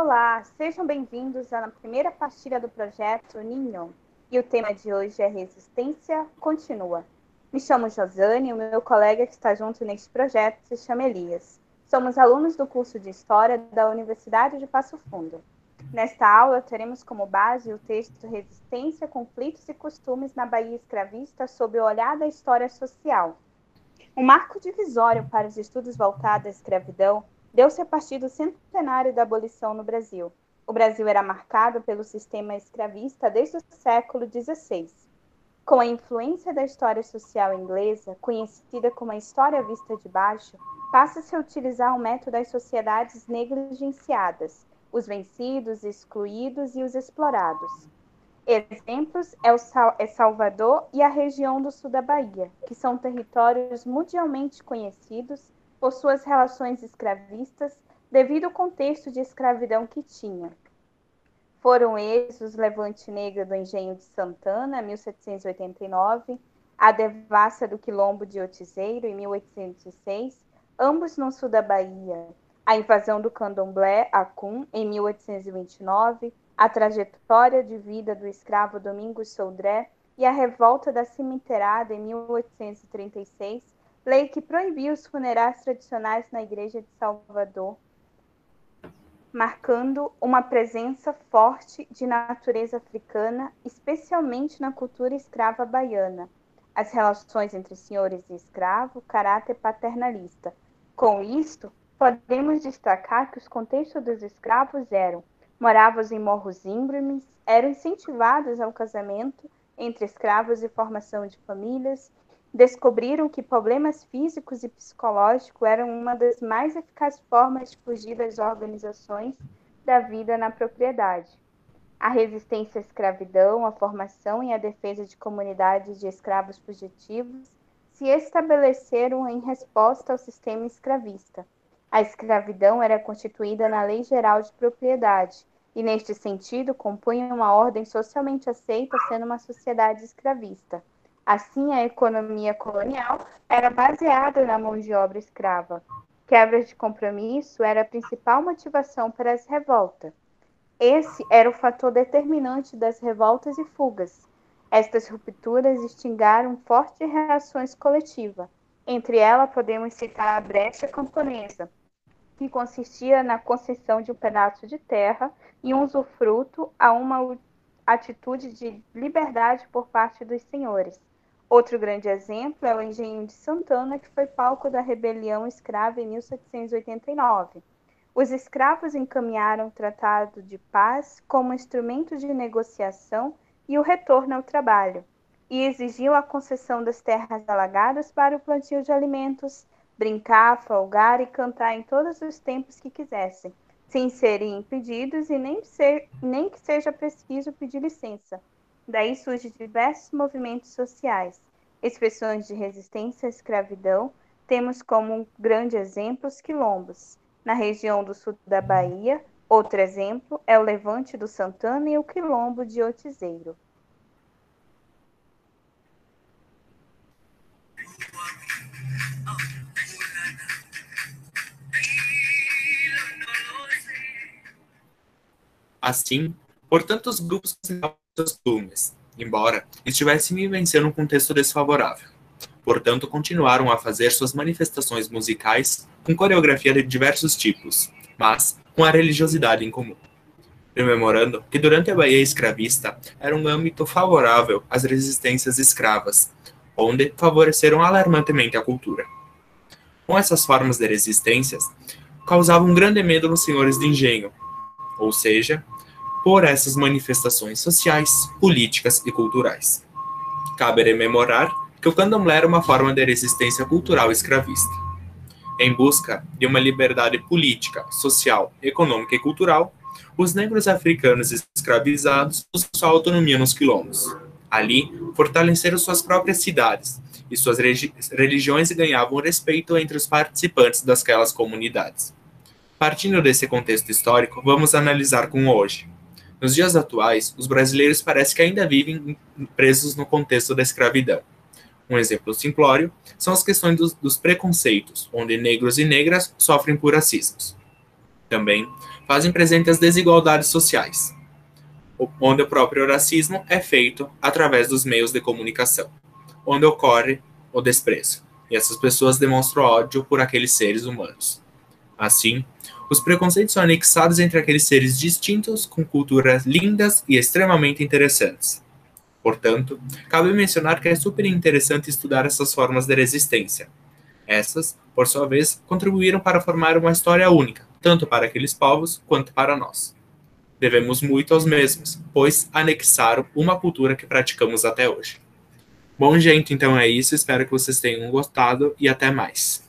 Olá, sejam bem-vindos à primeira partilha do projeto Ninho. E o tema de hoje é Resistência Continua. Me chamo Josane e o meu colega que está junto neste projeto se chama Elias. Somos alunos do curso de História da Universidade de Passo Fundo. Nesta aula, teremos como base o texto Resistência, Conflitos e Costumes na Bahia Escravista sob o olhar da história social. O marco divisório para os estudos voltados à escravidão deu-se a partir do centenário da abolição no Brasil. O Brasil era marcado pelo sistema escravista desde o século XVI. Com a influência da história social inglesa, conhecida como a história vista de baixo, passa-se a utilizar o método das sociedades negligenciadas, os vencidos, excluídos e os explorados. Exemplos é, o Sal é Salvador e a região do sul da Bahia, que são territórios mundialmente conhecidos por suas relações escravistas devido ao contexto de escravidão que tinha. Foram eles os Levante Negro do Engenho de Santana, 1789, a devassa do Quilombo de Otizeiro, em 1806, ambos no sul da Bahia, a invasão do candomblé Acum, em 1829, a trajetória de vida do escravo Domingos Soldré e a revolta da cimiterada em 1836, lei que proibiu os funerais tradicionais na Igreja de Salvador, marcando uma presença forte de natureza africana, especialmente na cultura escrava baiana. As relações entre senhores e escravo, caráter paternalista. Com isto, podemos destacar que os contextos dos escravos eram moravam em morros íngremes, eram incentivados ao casamento entre escravos e formação de famílias, descobriram que problemas físicos e psicológicos eram uma das mais eficazes formas de fugir das organizações da vida na propriedade. A resistência à escravidão, a formação e a defesa de comunidades de escravos fugitivos se estabeleceram em resposta ao sistema escravista. A escravidão era constituída na Lei Geral de Propriedade e, neste sentido, compunha uma ordem socialmente aceita sendo uma sociedade escravista. Assim, a economia colonial era baseada na mão de obra escrava. Quebra de compromisso era a principal motivação para as revoltas. Esse era o fator determinante das revoltas e fugas. Estas rupturas instigaram fortes reações coletivas. Entre elas, podemos citar a brecha camponesa, que consistia na concessão de um pedaço de terra e um usufruto a uma atitude de liberdade por parte dos senhores. Outro grande exemplo é o Engenho de Santana, que foi palco da rebelião escrava em 1789. Os escravos encaminharam o Tratado de Paz como instrumento de negociação e o retorno ao trabalho, e exigiu a concessão das terras alagadas para o plantio de alimentos, brincar, folgar e cantar em todos os tempos que quisessem, sem serem impedidos e nem, ser, nem que seja preciso pedir licença Daí surgem diversos movimentos sociais, expressões de resistência à escravidão. Temos como grande exemplo os quilombos. Na região do sul da Bahia, outro exemplo é o Levante do Santana e o Quilombo de Otizeiro. Assim, por tantos grupos costumes, embora estivessem vivenciando um contexto desfavorável. Portanto, continuaram a fazer suas manifestações musicais com coreografia de diversos tipos, mas com a religiosidade em comum. Rememorando que durante a Bahia escravista era um âmbito favorável às resistências escravas, onde favoreceram alarmantemente a cultura. Com essas formas de resistências, causavam um grande medo nos senhores de engenho, ou seja, por essas manifestações sociais, políticas e culturais. Cabe rememorar que o candomblé era uma forma de resistência cultural escravista. Em busca de uma liberdade política, social, econômica e cultural, os negros africanos escravizados sua autonomia nos quilombos. Ali, fortaleceram suas próprias cidades e suas religiões ganhavam respeito entre os participantes daquelas comunidades. Partindo desse contexto histórico, vamos analisar com hoje nos dias atuais, os brasileiros parecem que ainda vivem presos no contexto da escravidão. Um exemplo simplório são as questões dos, dos preconceitos, onde negros e negras sofrem por racismos. Também fazem presente as desigualdades sociais, onde o próprio racismo é feito através dos meios de comunicação, onde ocorre o desprezo, e essas pessoas demonstram ódio por aqueles seres humanos. Assim, os preconceitos são anexados entre aqueles seres distintos com culturas lindas e extremamente interessantes. Portanto, cabe mencionar que é super interessante estudar essas formas de resistência. Essas, por sua vez, contribuíram para formar uma história única, tanto para aqueles povos quanto para nós. Devemos muito aos mesmos, pois anexaram uma cultura que praticamos até hoje. Bom, gente, então é isso. Espero que vocês tenham gostado e até mais.